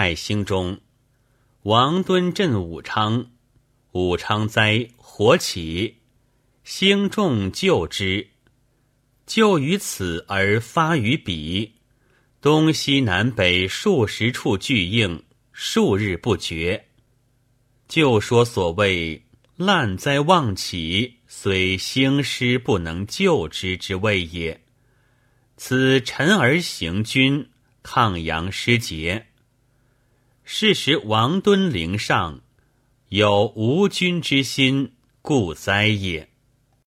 太兴中，王敦镇武昌，武昌灾，火起，兴众救之，救于此而发于彼，东西南北数十处俱应，数日不绝。就说所谓滥灾妄起，虽兴师不能救之之谓也。此臣而行军，抗阳失节。是时王敦陵上有无君之心，故灾也。